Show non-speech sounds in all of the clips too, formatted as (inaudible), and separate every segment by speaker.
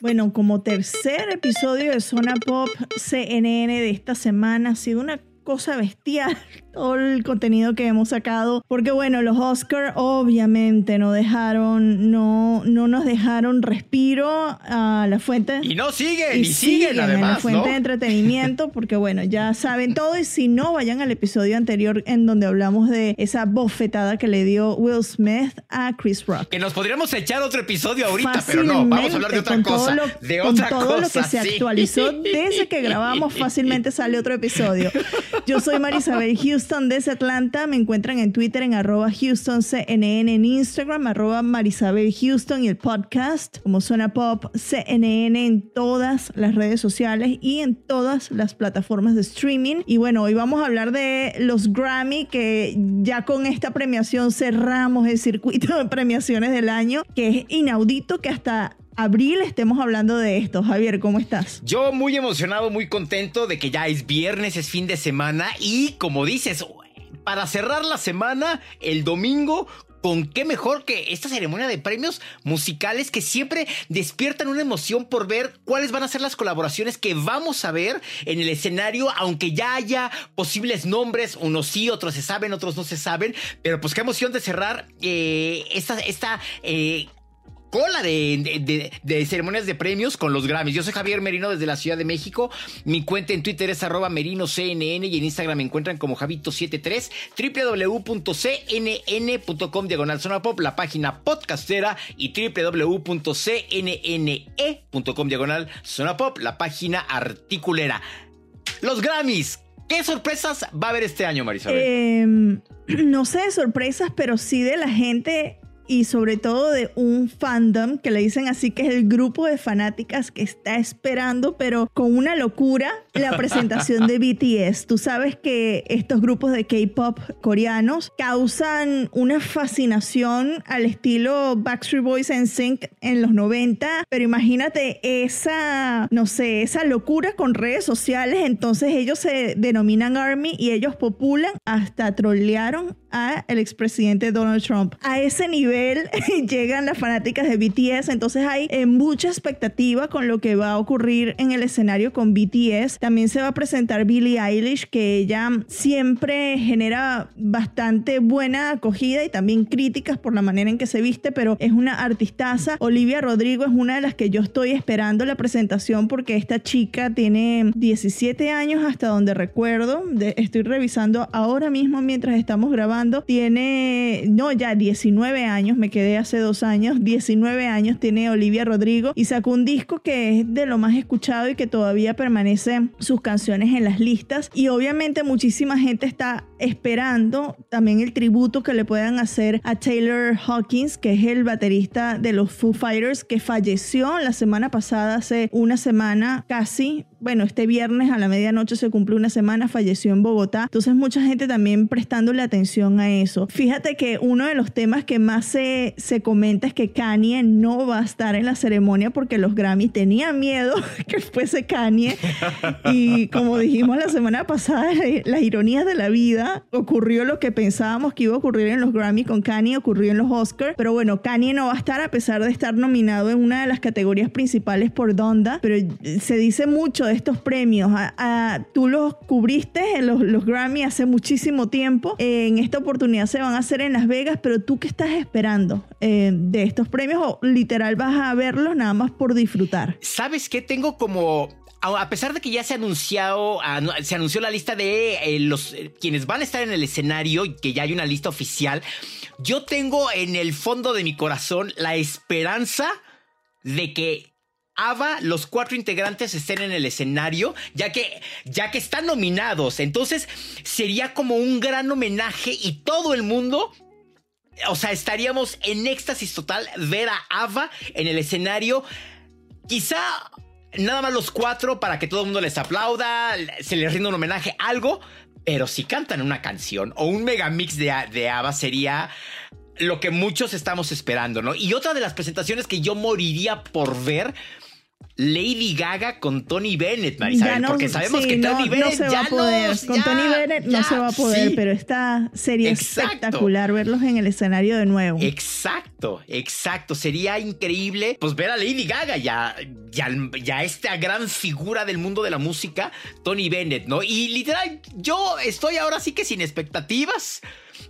Speaker 1: Bueno, como tercer episodio de Zona Pop CNN de esta semana, ha sido una cosa bestial todo el contenido que hemos sacado. Porque bueno, los Oscar obviamente no dejaron, no, no nos dejaron respiro a la fuente.
Speaker 2: Y no siguen, y, siguen, además.
Speaker 1: la fuente de entretenimiento, porque bueno, ya saben todo. Y si no, vayan al episodio anterior en donde hablamos de esa bofetada que le dio Will Smith a Chris Rock.
Speaker 2: Que nos podríamos echar otro episodio ahorita, pero no, vamos a hablar de otra cosa. de otra
Speaker 1: con todo lo que se actualizó desde que grabamos, fácilmente sale otro episodio. Yo soy Marisabel Houston Houston desde Atlanta. Me encuentran en Twitter en HoustonCNN, en Instagram arroba Marisabel Houston y el podcast como Zona Pop CNN en todas las redes sociales y en todas las plataformas de streaming. Y bueno, hoy vamos a hablar de los Grammy que ya con esta premiación cerramos el circuito de (laughs) premiaciones del año, que es inaudito que hasta abril estemos hablando de esto. Javier, ¿cómo estás?
Speaker 2: Yo muy emocionado, muy contento de que ya es viernes, es fin de semana y como dices, para cerrar la semana, el domingo con qué mejor que esta ceremonia de premios musicales que siempre despiertan una emoción por ver cuáles van a ser las colaboraciones que vamos a ver en el escenario, aunque ya haya posibles nombres, unos sí, otros se saben, otros no se saben, pero pues qué emoción de cerrar eh, esta, esta eh, cola de, ceremonias de premios con los Grammys. Yo soy Javier Merino desde la Ciudad de México. Mi cuenta en Twitter es arroba merinoCNN y en Instagram me encuentran como Javito73, www.cnn.com diagonal zona pop, la página podcastera y www.cnne.com diagonal zona pop, la página articulera. Los Grammys. ¿Qué sorpresas va a haber este año, Marisabel?
Speaker 1: Em, (clears throat) no sé de sorpresas, pero sí de la gente y sobre todo de un fandom que le dicen así que es el grupo de fanáticas que está esperando, pero con una locura, la presentación de (laughs) BTS. Tú sabes que estos grupos de K-pop coreanos causan una fascinación al estilo Backstreet Boys en Sync en los 90, pero imagínate esa, no sé, esa locura con redes sociales, entonces ellos se denominan ARMY y ellos populan hasta trolearon a el expresidente Donald Trump. A ese nivel (laughs) llegan las fanáticas de BTS, entonces hay eh, mucha expectativa con lo que va a ocurrir en el escenario con BTS. También se va a presentar Billie Eilish, que ella siempre genera bastante buena acogida y también críticas por la manera en que se viste, pero es una artistaza. Olivia Rodrigo es una de las que yo estoy esperando la presentación porque esta chica tiene 17 años hasta donde recuerdo. estoy revisando ahora mismo mientras estamos grabando tiene, no, ya 19 años, me quedé hace dos años, 19 años tiene Olivia Rodrigo y sacó un disco que es de lo más escuchado y que todavía permanece sus canciones en las listas. Y obviamente muchísima gente está esperando también el tributo que le puedan hacer a Taylor Hawkins, que es el baterista de los Foo Fighters, que falleció la semana pasada, hace una semana casi. Bueno, este viernes a la medianoche se cumple una semana, falleció en Bogotá. Entonces mucha gente también prestándole atención a eso. Fíjate que uno de los temas que más se, se comenta es que Kanye no va a estar en la ceremonia porque los Grammys tenían miedo (laughs) que fuese Kanye. Y como dijimos la semana pasada, las ironías de la vida ocurrió lo que pensábamos que iba a ocurrir en los Grammy con Kanye, ocurrió en los Oscars, pero bueno, Kanye no va a estar a pesar de estar nominado en una de las categorías principales por Donda, pero se dice mucho de estos premios. tú los cubriste en los, los Grammy hace muchísimo tiempo, en esta oportunidad se van a hacer en Las Vegas, pero tú qué estás esperando eh, de estos premios o literal vas a verlos nada más por disfrutar?
Speaker 2: ¿Sabes qué? Tengo como a pesar de que ya se anunciado, se anunció la lista de eh, los eh, quienes van a estar en el escenario y que ya hay una lista oficial, yo tengo en el fondo de mi corazón la esperanza de que Ava, los cuatro integrantes estén en el escenario, ya que, ya que están nominados. Entonces sería como un gran homenaje y todo el mundo o sea, estaríamos en éxtasis total ver a Ava en el escenario quizá nada más los cuatro para que todo el mundo les aplauda, se les rinda un homenaje, algo. Pero si cantan una canción o un megamix de, de ABBA sería lo que muchos estamos esperando, ¿no? Y otra de las presentaciones que yo moriría por ver Lady Gaga con Tony Bennett, Marisabel, porque sabemos que Tony Bennett
Speaker 1: no se
Speaker 2: ya
Speaker 1: va a poder. con Tony Bennett no se va a poder, pero esta sería espectacular verlos en el escenario de nuevo.
Speaker 2: Exacto, exacto. Sería increíble pues ver a Lady Gaga ya, ya, ya esta gran figura del mundo de la música, Tony Bennett, ¿no? Y literal, yo estoy ahora sí que sin expectativas.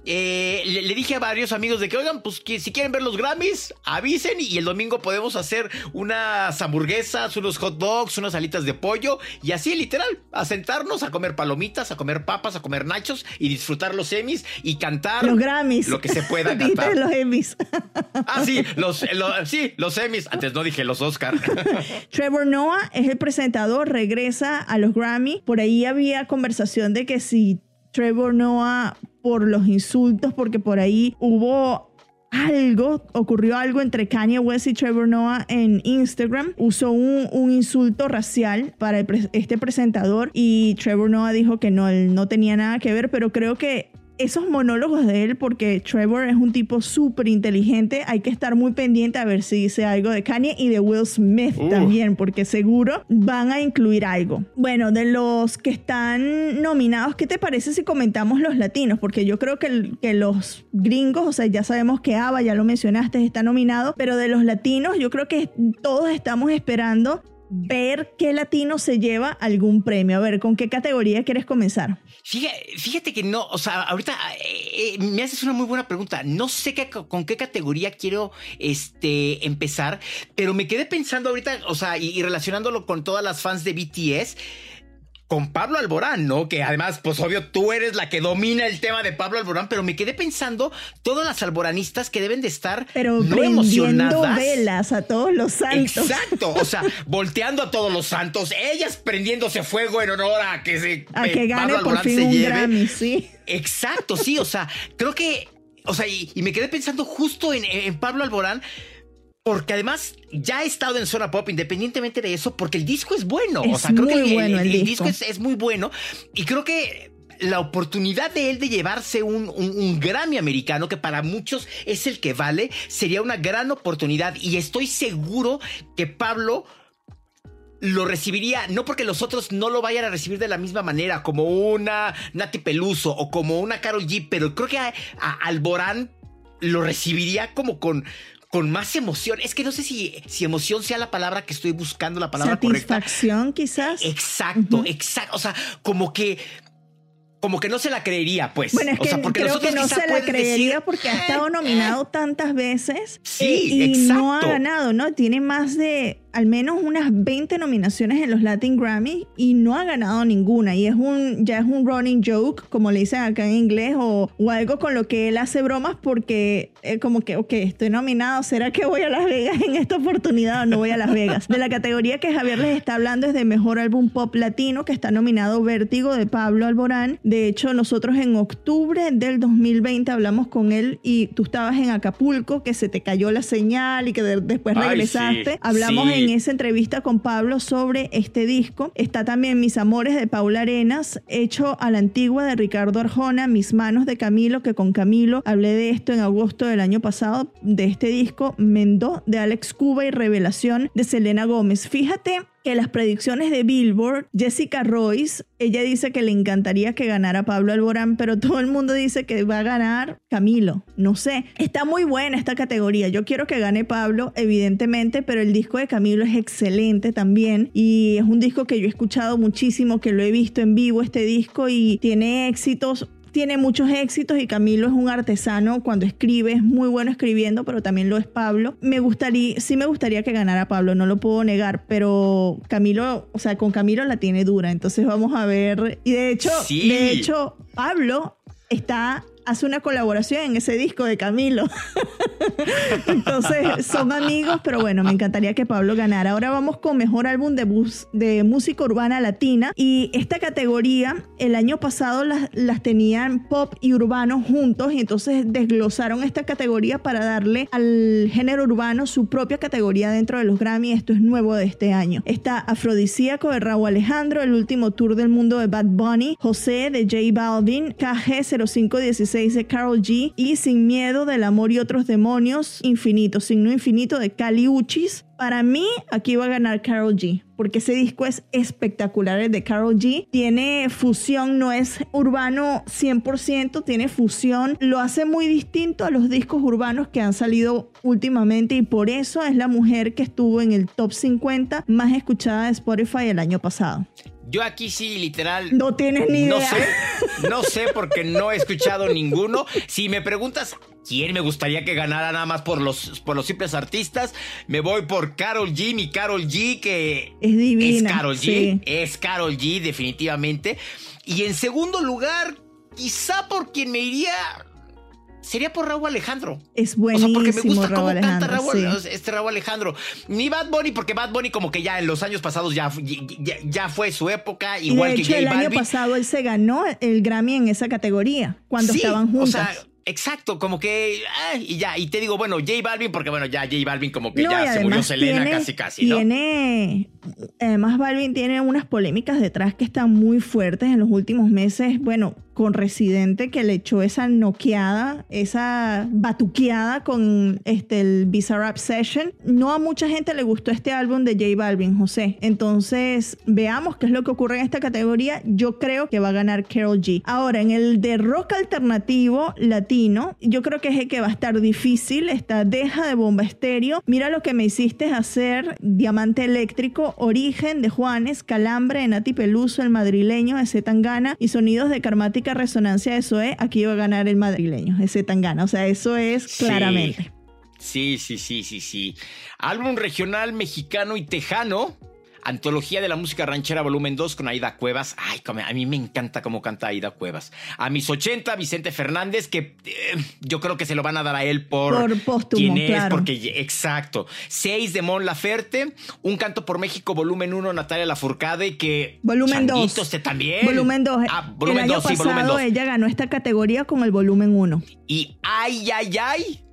Speaker 2: Eh, le, dije a varios amigos de que, oigan, pues que si quieren ver los Grammys, avisen y el domingo podemos hacer unas hamburguesas, unos hot dogs, unas alitas de pollo y así literal, a sentarnos a comer palomitas, a comer papas, a comer nachos y disfrutar los Emmys y cantar
Speaker 1: los Grammys.
Speaker 2: Lo que se pueda (laughs) cantar.
Speaker 1: los Emmys.
Speaker 2: ah, sí, (laughs) los, sí, los Emmys. Antes no dije los Oscar. (laughs)
Speaker 1: Trevor Noah es el presentador, regresa a los Grammy. Por ahí había conversación de que si Trevor Noah por los insultos, porque por ahí hubo algo, ocurrió algo entre Kanye West y Trevor Noah en Instagram. Usó un, un insulto racial para este presentador y Trevor Noah dijo que no, no tenía nada que ver, pero creo que esos monólogos de él, porque Trevor es un tipo súper inteligente, hay que estar muy pendiente a ver si dice algo de Kanye y de Will Smith también, porque seguro van a incluir algo. Bueno, de los que están nominados, ¿qué te parece si comentamos los latinos? Porque yo creo que, que los gringos, o sea, ya sabemos que Ava, ya lo mencionaste, está nominado, pero de los latinos, yo creo que todos estamos esperando ver qué latino se lleva algún premio. A ver, ¿con qué categoría quieres comenzar?
Speaker 2: Fíjate, que no, o sea, ahorita eh, eh, me haces una muy buena pregunta. No sé qué, con qué categoría quiero este, empezar, pero me quedé pensando ahorita, o sea, y relacionándolo con todas las fans de BTS con Pablo Alborán, ¿no? Que además, pues obvio, tú eres la que domina el tema de Pablo Alborán, pero me quedé pensando todas las alboranistas que deben de estar
Speaker 1: pero no emocionadas. velas a todos los santos.
Speaker 2: Exacto, o sea, (laughs) volteando a todos los santos, ellas prendiéndose fuego en honor a que se
Speaker 1: a que eh, gane por fin un Grammy, sí.
Speaker 2: Exacto, sí, o sea, creo que, o sea, y, me quedé pensando justo en, en Pablo Alborán porque además ya ha estado en zona pop independientemente de eso, porque el disco es bueno.
Speaker 1: o sea, creo que bueno el,
Speaker 2: disco, es, muy bueno. Y creo que la oportunidad de él de llevarse un, Grammy americano, que para muchos es el que vale, sería una gran oportunidad. Y estoy seguro que Pablo lo recibiría, no porque los otros no lo vayan a recibir de la misma manera, como una Nati Peluso o como una Carol G, pero creo que a Alborán lo recibiría como con, con más emoción. Es que no sé si, si emoción sea la palabra que estoy buscando, la palabra
Speaker 1: Satisfacción, quizás.
Speaker 2: Exacto, exacto. O sea, como que como que no se la creería, pues.
Speaker 1: Bueno, es que creo que no se la creería porque ha estado eh, nominado eh". tantas veces
Speaker 2: sí,
Speaker 1: y, no ha ganado, ¿no? Tiene más de al menos unas 20 nominaciones en los Latin Grammy y no ha ganado ninguna. Y es un, ya es un running joke, como le dicen acá en inglés, o, o algo con lo que él hace bromas porque es como que, ok, estoy nominado, ¿será que voy a Las Vegas en esta oportunidad o no voy a Las Vegas? De la categoría que Javier les está hablando es de Mejor Álbum Pop Latino, que está nominado Vértigo de Pablo Alborán. De hecho, nosotros en octubre del 2020 hablamos con él y tú estabas en Acapulco, que se te cayó la señal y que después regresaste. hablamos en esa entrevista con Pablo sobre este disco. Está también Mis Amores de Paula Arenas, hecho a la antigua de Ricardo Arjona, Mis Manos de Camilo, que con Camilo hablé de esto en agosto del año pasado, de este disco, Mendó de Alex Cuba y Revelación de Selena Gómez. Fíjate que las predicciones de Billboard, Jessica Royce, ella dice que le encantaría que ganara Pablo Alborán, pero todo el mundo dice que va a ganar Camilo. No sé, está muy buena esta categoría. Yo quiero que gane Pablo, evidentemente, pero el disco de Camilo es excelente también y es un disco que yo he escuchado muchísimo, que lo he visto en vivo este disco y tiene éxitos tiene muchos éxitos y Camilo es un artesano cuando escribe, es muy bueno escribiendo, pero también lo es Pablo. Me gustaría, sí me gustaría que ganara Pablo, no lo puedo negar, pero Camilo, o sea, con Camilo la tiene dura, entonces vamos a ver. Y de hecho, de hecho, Pablo está hace una colaboración en ese disco de Camilo. (laughs) Entonces, son amigos, pero bueno, me encantaría que Pablo ganara. Ahora vamos con mejor álbum de, de música urbana latina. Y esta categoría, el año pasado las, las tenían pop y urbano juntos, y entonces desglosaron esta categoría para darle al género urbano su propia categoría dentro de los Grammy. Esto es nuevo de este año. Está Afrodisíaco de Raúl Alejandro, el último tour del mundo de Bad Bunny, José de J Balvin, KG0516 de Carol G y Sin Miedo del Amor y otros demonios, Infinito, Signo Infinito de Cali Uchis. Para mí, aquí va a ganar Carol G, porque ese disco es espectacular, el de Carol G. Tiene fusión, no es urbano 100%, tiene fusión. Lo hace muy distinto a los discos urbanos que han salido últimamente y por eso es la mujer que estuvo en el top 50 más escuchada de Spotify el año pasado.
Speaker 2: Yo aquí sí, literal.
Speaker 1: No tienes ni idea.
Speaker 2: No sé, (laughs) no sé porque no he escuchado ninguno. Si me preguntas quién me gustaría que ganara nada más por los, por los simples artistas, me voy por Carol G, mi Carol G, que
Speaker 1: es divina.
Speaker 2: Es Carol G, es Carol G, definitivamente. Y en segundo lugar, quizá por quien me iría sería por Raúl Alejandro.
Speaker 1: Es buenísimo. O sea, porque me gusta cómo canta
Speaker 2: Raúl, este Raúl Alejandro. Ni Bad Bunny, porque Bad Bunny como que ya en los años pasados ya, ya, fue su época, igual
Speaker 1: y
Speaker 2: de hecho,
Speaker 1: que el año pasado él se ganó el Grammy en esa categoría, cuando estaban juntos. O sea,
Speaker 2: Exacto, como que. y ya, y te digo, bueno, J Balvin, porque bueno, ya J Balvin como que ya se murió Selena casi casi,
Speaker 1: ¿no? Tiene. Además, Balvin tiene unas polémicas detrás que están muy fuertes en los últimos meses. Bueno, con Residente que le echó esa noqueada, esa batuqueada con este, el Bizarrap Session. No a mucha gente le gustó este álbum de J Balvin, José. Entonces, veamos qué es lo que ocurre en esta categoría. Yo creo que va a ganar Carol G. Ahora, en el de rock alternativo latino, yo creo que es el que va a estar difícil. Esta Deja de Bomba Estéreo. Mira lo que me hiciste hacer. Diamante Eléctrico, Origen de Juanes, Calambre de Nati Peluso, El Madrileño de Zetangana y Sonidos de Karmática resonancia de eso es, aquí va a ganar el madrileño, ese Tangana. O sea, eso es claramente.
Speaker 2: Sí, sí, sí, sí, sí. Álbum regional mexicano y tejano Antología de la música ranchera volumen 2 con Aida Cuevas. Ay, a mí me encanta cómo canta Aida Cuevas. A mis 80, Vicente Fernández, que eh, yo creo que se lo van a dar a él por,
Speaker 1: por póstumo,
Speaker 2: quién es, porque exacto. 6 de Mon Laferte, Un canto por México volumen 1 Natalia Lafourcade que
Speaker 1: volumen 2
Speaker 2: usted también.
Speaker 1: Volumen 2.
Speaker 2: Ah, volumen 2, sí, volumen 2.
Speaker 1: Ella ganó esta categoría con el volumen 1.
Speaker 2: Y ay ay ay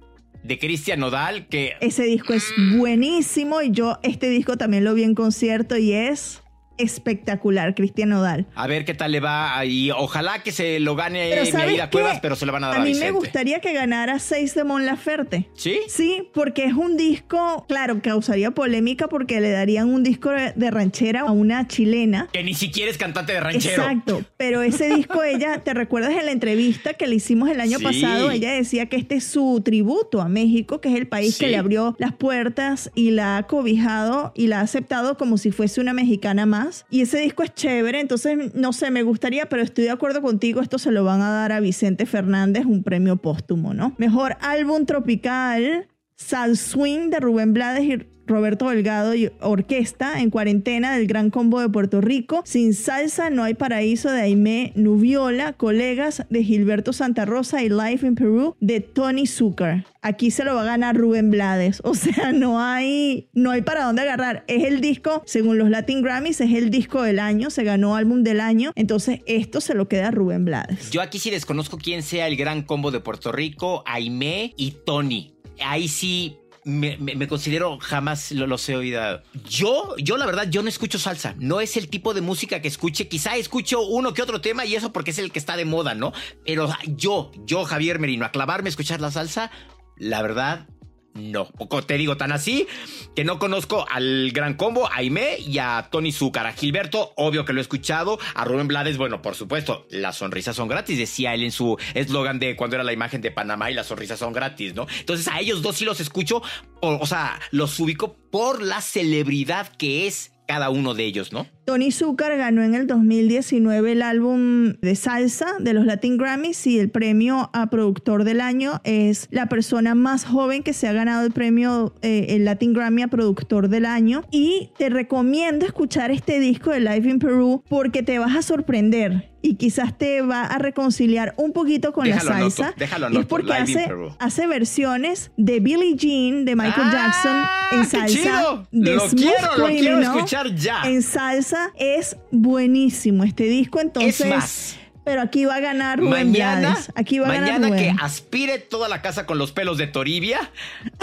Speaker 2: de Cristian Nodal, que...
Speaker 1: Ese disco es buenísimo y yo este disco también lo vi en concierto y es espectacular, Cristian Nodal.
Speaker 2: A ver qué tal le va ahí. Ojalá que se lo gane Aida Cuevas, pero se lo van a dar a,
Speaker 1: a
Speaker 2: mí
Speaker 1: me gustaría que ganara 6 de Mon Laferte.
Speaker 2: ¿Sí?
Speaker 1: Sí, porque es un disco, claro, causaría polémica porque le darían un disco de ranchera a una chilena.
Speaker 2: Que ni siquiera es cantante de ranchero.
Speaker 1: Exacto, pero ese disco (laughs) ella, ¿te recuerdas en la entrevista que le hicimos el año pasado? Ella decía que este es su tributo a México, que es el país que le abrió las puertas y la ha cobijado y la ha aceptado como si fuese una mexicana más y ese disco es chévere, entonces no sé, me gustaría, pero estoy de acuerdo contigo, esto se lo van a dar a Vicente Fernández, un premio póstumo, ¿no? Mejor álbum tropical, Sal Swing de Rubén Blades Roberto Delgado y Orquesta en cuarentena del Gran Combo de Puerto Rico. Sin salsa no hay paraíso de Aimé Nubiola, colegas de Gilberto Santa Rosa y Life in Peru de Tony Zucker. Aquí se lo va a ganar Rubén Blades. O sea, no hay, no hay para dónde agarrar. Es el disco, según los Latin Grammys, es el disco del año, se ganó álbum del año. Entonces, esto se lo queda a Rubén Blades.
Speaker 2: Yo aquí sí desconozco quién sea el Gran Combo de Puerto Rico, Aimé y Tony. Ahí sí me, considero jamás lo, los he oído. Yo, yo la verdad, yo no escucho salsa. No es el tipo de música que escuche. Quizá escucho uno que otro tema y eso porque es el que está de moda, ¿no? Pero yo, yo, Javier Merino, a clavarme a escuchar la salsa, la verdad, no. Te digo tan así que no conozco al gran combo, a Aime y a Tony Zúcar. A Gilberto, obvio que lo he escuchado. A Rubén Blades, bueno, por supuesto, las sonrisas son gratis, decía él en su eslogan de cuando era la imagen de Panamá y las sonrisas son gratis, ¿no? Entonces a ellos dos sí los escucho, o sea, los ubico por la celebridad que es cada uno de ellos, ¿no?
Speaker 1: Tony Zucker ganó en el 2019 el álbum de salsa de los Latin Grammys y el premio a productor del año es la persona más joven que se ha ganado el premio eh, el Latin Grammy a productor del año y te recomiendo escuchar este disco de Live in Peru porque te vas a sorprender y quizás te va a reconciliar un poquito con
Speaker 2: Déjalo
Speaker 1: la salsa.
Speaker 2: déjalo
Speaker 1: y es porque hace, hace versiones de Billie Jean de Michael
Speaker 2: ¡Ah,
Speaker 1: Jackson en salsa. De
Speaker 2: Lo
Speaker 1: Smooth
Speaker 2: quiero, lo quiero escuchar ya.
Speaker 1: En salsa es buenísimo este disco, entonces.
Speaker 2: Es más,
Speaker 1: pero aquí va a ganar Rubén
Speaker 2: Mañana,
Speaker 1: Blades. Aquí va a ganar
Speaker 2: mañana que
Speaker 1: Rubén.
Speaker 2: aspire toda la casa con los pelos de Toribia,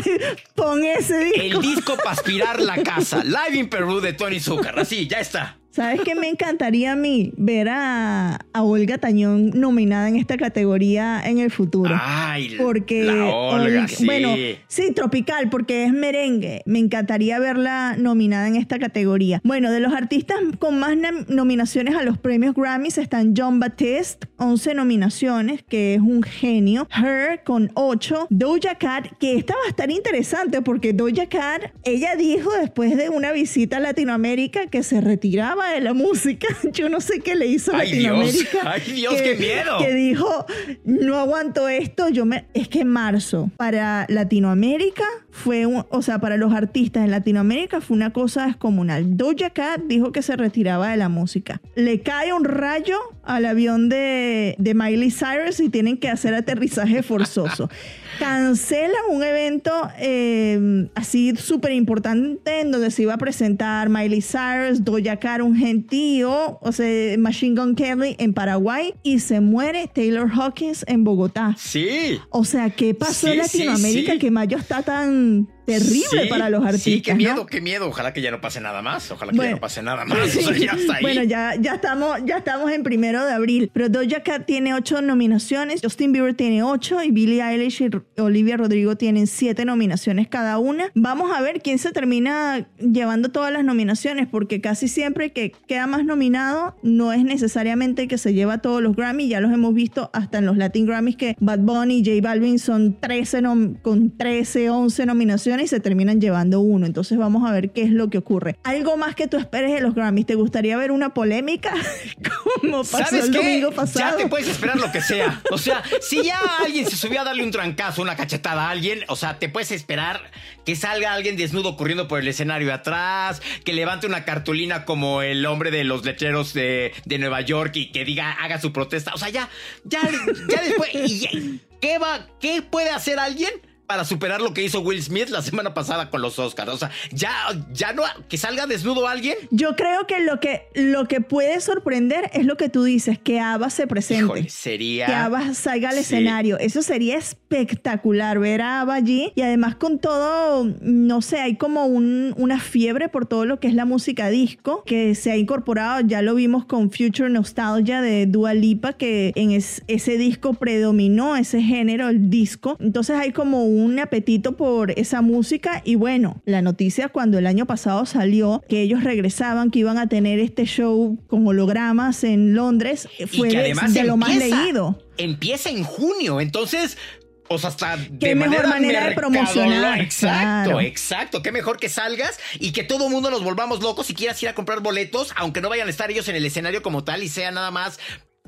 Speaker 2: (laughs)
Speaker 1: Pon ese disco.
Speaker 2: el disco para aspirar la casa. (laughs) Live in Peru de Tony Zucker. Así, ya está.
Speaker 1: ¿Sabes qué me encantaría a mí? Ver a, a Olga Tañón nominada en esta categoría en el futuro.
Speaker 2: Ay,
Speaker 1: porque
Speaker 2: la Olga,
Speaker 1: Olga-
Speaker 2: sí.
Speaker 1: bueno sí tropical porque es merengue me encantaría verla nominada en esta categoría bueno de los artistas con más nominaciones a los premios Grammys están John Baptiste 11 nominaciones que es un genio Her con 8 Doja Cat que esta va a estar interesante porque Doja Cat ella dijo después de una visita a Latinoamérica que se retiraba de la música (laughs) yo no sé qué le hizo a
Speaker 2: Dios.
Speaker 1: Latinoamérica (laughs)
Speaker 2: Ay, Dios,
Speaker 1: que-
Speaker 2: qué miedo.
Speaker 1: que dijo, no aguanto esto, yo me... Es que en marzo, para Latinoamérica, fue un... O sea, para los artistas en Latinoamérica fue una cosa descomunal. Doja Cat dijo que se retiraba de la música. Le cae un rayo al avión de, de Miley Cyrus y tienen que hacer aterrizaje forzoso. (laughs) Cancelan un evento eh, así súper importante en donde se iba a presentar Miley Cyrus, Doja Cat, un gentío, o sea, Machine Gun Kelly en Paraguay y se muere Taylor Hawkins en Bogotá.
Speaker 2: Sí.
Speaker 1: O sea, ¿qué pasó en
Speaker 2: sí,
Speaker 1: Latinoamérica
Speaker 2: sí.
Speaker 1: que mayo está tan Hmm, terrible
Speaker 2: Sí,
Speaker 1: para los artistas?
Speaker 2: Sí, qué
Speaker 1: ¿no?
Speaker 2: miedo, qué miedo. Ojalá que ya no pase nada más. Ojalá que ya no pase nada más. (laughs) (laughs) O sea, ya está ahí.
Speaker 1: Bueno, ya, ya, estamos, ya estamos en primero de abril. Pero Doja Cat tiene ocho nominaciones, Justin Bieber tiene ocho y Billie Eilish y Olivia Rodrigo tienen siete nominaciones cada una. Vamos a ver quién se termina llevando todas las nominaciones, porque casi siempre que queda más nominado no es necesariamente que se lleva todos los Grammy. Ya los hemos visto hasta en los Latin Grammys que Bad Bunny y J Balvin son 13 nom- con 13, 11 nominaciones y se terminan llevando uno. Entonces vamos a ver qué es lo que ocurre. Algo más que tú esperes de los Grammys. ¿Te gustaría ver una polémica (laughs) como pasó
Speaker 2: ¿Sabes
Speaker 1: el
Speaker 2: qué?
Speaker 1: domingo pasado?
Speaker 2: Ya te puedes esperar lo que sea. O sea, si ya alguien se subió a darle un trancazo, una cachetada a alguien, o sea, te puedes esperar que salga alguien desnudo corriendo por el escenario atrás, que levante una cartulina como el hombre de los lecheros de, de Nueva York y que diga, haga su protesta. O sea, ya, ya, ya después. y ya- ¿Qué va? ¿Qué puede hacer alguien? Para superar lo que hizo Will Smith la semana pasada con los Oscars. O sea, ya, ya no, que salga desnudo alguien.
Speaker 1: Yo creo que lo que lo que puede sorprender es lo que tú dices, que Ava se presente.
Speaker 2: Híjole, sería.
Speaker 1: que Ava salga al
Speaker 2: Sí.
Speaker 1: escenario. Eso sería espectacular ver a Ava allí y además con todo, no sé, hay como un- una fiebre por todo lo que es la música disco que se ha incorporado, ya lo vimos con Future Nostalgia de Dua Lipa que en es- ese disco predominó ese género, el disco. Entonces hay como un apetito por esa música y bueno, la noticia cuando el año pasado salió que ellos regresaban, que iban a tener este show con hologramas en Londres, fue de- de lo más
Speaker 2: empieza-
Speaker 1: leído.
Speaker 2: Empieza en junio, entonces. Pues hasta
Speaker 1: Qué
Speaker 2: de
Speaker 1: mejor
Speaker 2: manera,
Speaker 1: manera de promocionar,
Speaker 2: Exacto,
Speaker 1: claro.
Speaker 2: exacto. Qué mejor que salgas y que todo el mundo nos volvamos locos y quieras ir a comprar boletos, aunque no vayan a estar ellos en el escenario como tal y sea nada más.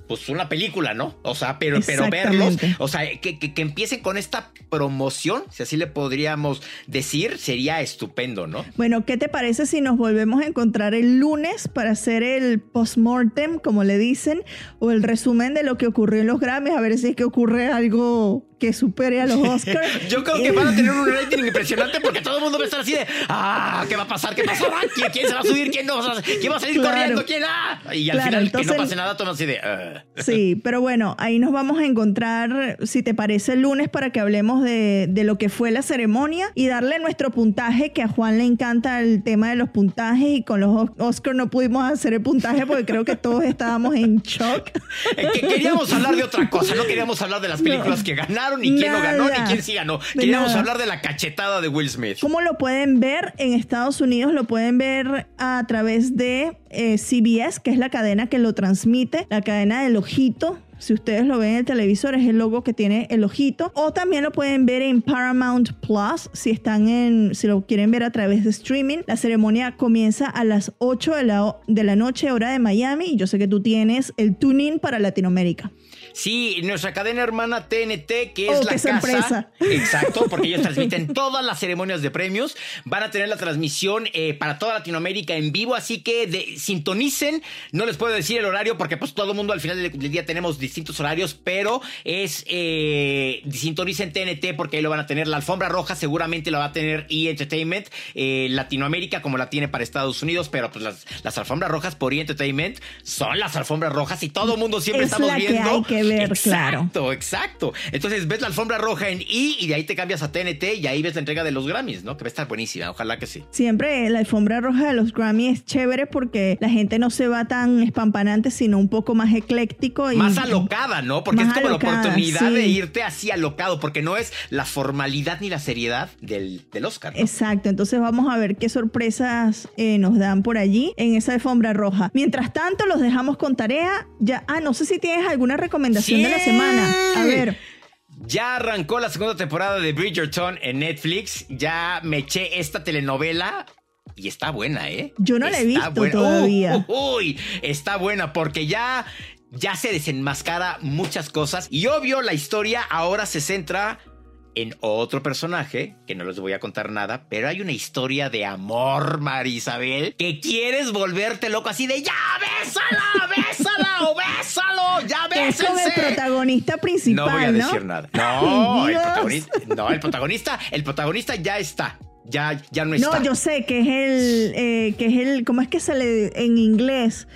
Speaker 2: Pues una película, ¿no? O sea, pero, pero verlos, o sea, que, que, que empiecen con esta promoción, si así le podríamos decir, sería estupendo, ¿no?
Speaker 1: Bueno, ¿qué te parece si nos volvemos a encontrar el lunes para hacer el post-mortem, como le dicen, o el resumen de lo que ocurrió en los Grammys, a ver si es que ocurre algo que supere a los Oscars? (laughs)
Speaker 2: Yo creo que van a tener un rating impresionante porque todo el mundo va a estar así de ah, ¿qué va a pasar? ¿Qué pasará? ¿Quién, quién se va a subir? ¿Quién no? ¿Quién va a salir
Speaker 1: Claro.
Speaker 2: corriendo? ¿Quién? Ah? Y al
Speaker 1: Claro,
Speaker 2: final que
Speaker 1: entonces-
Speaker 2: no pase nada, todo así de ah.
Speaker 1: Sí, pero bueno, ahí nos vamos a encontrar, si te parece, el lunes para que hablemos de, de lo que fue la ceremonia y darle nuestro puntaje, que a Juan le encanta el tema de los puntajes y con los Os- Oscar no pudimos hacer el puntaje porque creo que todos estábamos en shock. (laughs)
Speaker 2: Que queríamos hablar de otra cosa, no queríamos hablar de las películas
Speaker 1: No.
Speaker 2: que ganaron, ni quién no ganó, ni quién sí ganó.
Speaker 1: De
Speaker 2: Queríamos
Speaker 1: nada.
Speaker 2: hablar de la cachetada de Will Smith.
Speaker 1: ¿Cómo lo pueden ver en Estados Unidos? Lo pueden ver a través de eh, CBS, que es la cadena que lo transmite, la cadena del ojito. Si ustedes lo ven en el televisor, es el logo que tiene el ojito. O también lo pueden ver en Paramount Plus, si están en, si lo quieren ver a través de streaming. La ceremonia comienza a las 8 de la, de la noche, hora de Miami. Y yo sé que tú tienes el tuning para Latinoamérica.
Speaker 2: Sí, nuestra cadena hermana TNT, que es
Speaker 1: Oh,
Speaker 2: la casa.
Speaker 1: sorpresa.
Speaker 2: Exacto, porque ellos transmiten (laughs) todas las ceremonias de premios. Van a tener la transmisión eh, para toda Latinoamérica en vivo, así que de- sintonicen. No les puedo decir el horario porque pues todo el mundo al final del, día tenemos distintos horarios, pero es eh, sintonicen TNT porque ahí lo van a tener. La alfombra roja seguramente la va a tener E! Entertainment eh, Latinoamérica como la tiene para Estados Unidos, pero pues las, las alfombras rojas por E! Entertainment son las alfombras rojas y todo el mundo siempre
Speaker 1: Es
Speaker 2: estamos viendo.
Speaker 1: que ver, claro.
Speaker 2: Exacto, exacto. Entonces ves la alfombra roja en I y de ahí te cambias a TNT y ahí ves la entrega de los Grammys, ¿no? Que va a estar buenísima, ojalá que sí.
Speaker 1: Siempre la alfombra roja de los Grammy es chévere porque la gente no se va tan espampanante, sino un poco más ecléctico. Y,
Speaker 2: Más alocada, ¿no? Porque es como
Speaker 1: alocada,
Speaker 2: la oportunidad
Speaker 1: sí.
Speaker 2: de irte así alocado, porque no es la formalidad ni la seriedad del, del Oscar. ¿no?
Speaker 1: Exacto, entonces vamos a ver qué sorpresas eh, nos dan por allí en esa alfombra roja. Mientras tanto, los dejamos con tarea. Ya, ah, no sé si tienes alguna recomendación de la semana. A ver,
Speaker 2: Ya arrancó la segunda temporada de Bridgerton en Netflix. Ya me eché esta telenovela. Y está buena, ¿eh?
Speaker 1: Yo no la he
Speaker 2: Está
Speaker 1: visto
Speaker 2: buena.
Speaker 1: todavía.
Speaker 2: Uh, uh, uy, está buena porque ya, ya se desenmascara muchas cosas. Y obvio, la historia ahora se centra en otro personaje, que no les voy a contar nada, pero hay una historia de amor, Marisabel, que quieres volverte loco así de ya, bésala, bésala o bésalo, ya
Speaker 1: que es con el
Speaker 2: bésense.
Speaker 1: protagonista principal,
Speaker 2: No voy a
Speaker 1: ¿no?
Speaker 2: decir nada. No,
Speaker 1: Ay,
Speaker 2: el protagonista, no, el protagonista, el protagonista ya está. Ya, ya no está.
Speaker 1: No, yo sé que es el, eh, que es el, ¿cómo es que se le en inglés?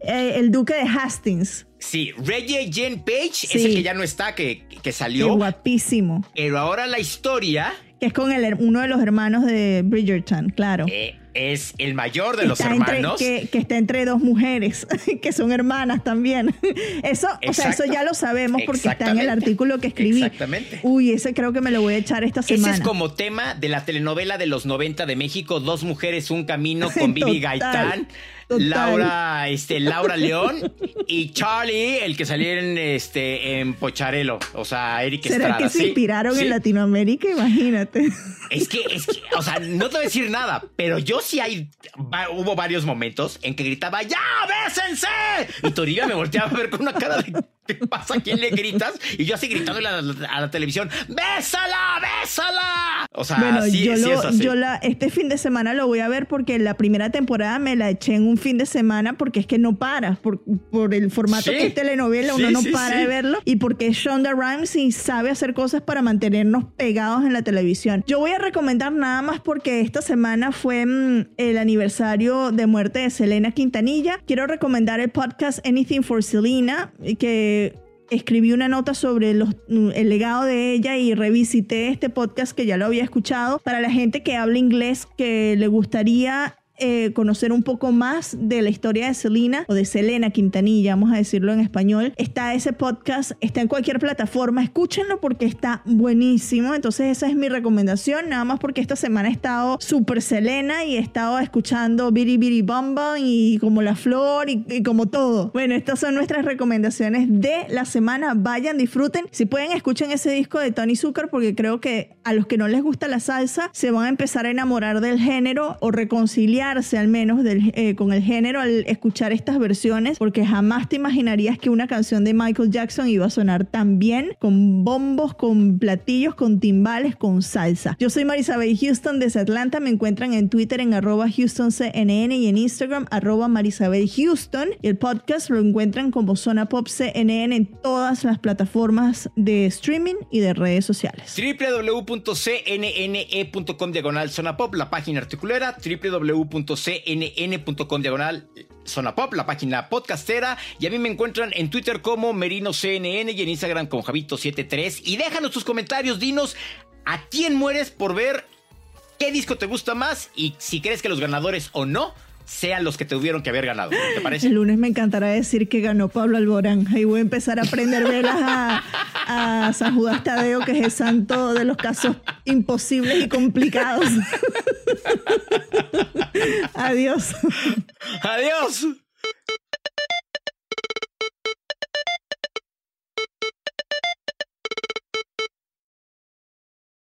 Speaker 1: Eh, el duque de Hastings.
Speaker 2: Sí, Reggie Jane Page es
Speaker 1: Sí.
Speaker 2: el que ya no está, que, que
Speaker 1: Qué
Speaker 2: salió.
Speaker 1: guapísimo.
Speaker 2: Pero ahora la historia
Speaker 1: Que es con el, uno de los hermanos de Bridgerton, claro.
Speaker 2: eh, es el mayor de los
Speaker 1: Está entre-
Speaker 2: hermanos.
Speaker 1: que, que está entre dos mujeres, (laughs) que son hermanas también. (laughs) Eso, o sea, eso ya lo sabemos porque está en el artículo que escribí.
Speaker 2: Exactamente.
Speaker 1: Uy, ese creo que me lo voy a echar esta
Speaker 2: Ese
Speaker 1: semana.
Speaker 2: es como tema de la telenovela de los 90 de México, Dos mujeres, un camino con (laughs) Vivi Gaitán,
Speaker 1: total.
Speaker 2: Laura, este, Laura León y Charlie, el que salió en este en Pocharelo, o sea, Eric
Speaker 1: ¿Será
Speaker 2: Estrada.
Speaker 1: que se
Speaker 2: ¿sí?
Speaker 1: inspiraron
Speaker 2: Sí.
Speaker 1: en Latinoamérica? Imagínate.
Speaker 2: Es que, es que, o sea, no te voy a decir nada, pero yo sí hay, va- hubo varios momentos en que gritaba, ¡Ya, bésense! Y Toribia me volteaba a ver con una cara de, ¿qué pasa? ¿A quién le gritas? Y yo así gritándole a la, a la televisión, ¡Bésala, bésala! O sea,
Speaker 1: bueno,
Speaker 2: sí,
Speaker 1: yo,
Speaker 2: sí
Speaker 1: lo-
Speaker 2: es así.
Speaker 1: yo la, este fin de semana lo voy a ver porque la primera temporada me la eché en un fin de semana porque es que no para, por, por el formato
Speaker 2: Sí.
Speaker 1: que es telenovela, uno no para de verlo y porque Shonda Rhimes sabe hacer cosas para mantenernos pegados en la televisión. Yo voy a recomendar nada más porque esta semana fue mm, el aniversario de muerte de Selena Quintanilla. Quiero recomendar el podcast Anything for Selena, que escribí una nota sobre el legado de ella y revisité este podcast que ya lo había escuchado. Para la gente que habla inglés que le gustaría eh, conocer un poco más de la historia de Selena o de Selena Quintanilla, vamos a decirlo en español. Está ese podcast, está en cualquier plataforma, escúchenlo porque está buenísimo. Entonces esa es mi recomendación, nada más porque esta semana he estado súper Selena y he estado escuchando Biri Biri Bamba y como La Flor y, y como todo. Bueno, estas son nuestras recomendaciones de la semana. Vayan, disfruten. Si pueden, escuchen ese disco de Tony Zucker porque creo que a los que no les gusta la salsa se van a empezar a enamorar del género o al menos eh, con el género al escuchar estas versiones porque jamás te imaginarías que una canción de Michael Jackson iba a sonar tan bien con bombos, con platillos, con timbales, con salsa. Yo soy Marisabel Houston desde Atlanta. Me encuentran en Twitter en HoustonCNN y en Instagram arroba Marisabel Houston. Y el podcast lo encuentran como Zona Pop CNN en todas las plataformas de streaming y de redes sociales.
Speaker 2: www.cnne.com diagonal zona pop, la página articulera, www.cnn.com diagonal zona pop, la página podcastera, y a mí me encuentran en Twitter como Merino CNN y en Instagram como Javito73. Y déjanos tus comentarios, dinos a quién mueres por ver qué disco te gusta más y si crees que los ganadores o no sean los que te tuvieron que haber ganado. ¿Te parece?
Speaker 1: El lunes me encantará decir que ganó Pablo Alborán. Ahí voy a empezar a aprender velas a, a San Judas Tadeo, que es el santo de los casos imposibles y complicados. (laughs) Adiós.
Speaker 2: Adiós.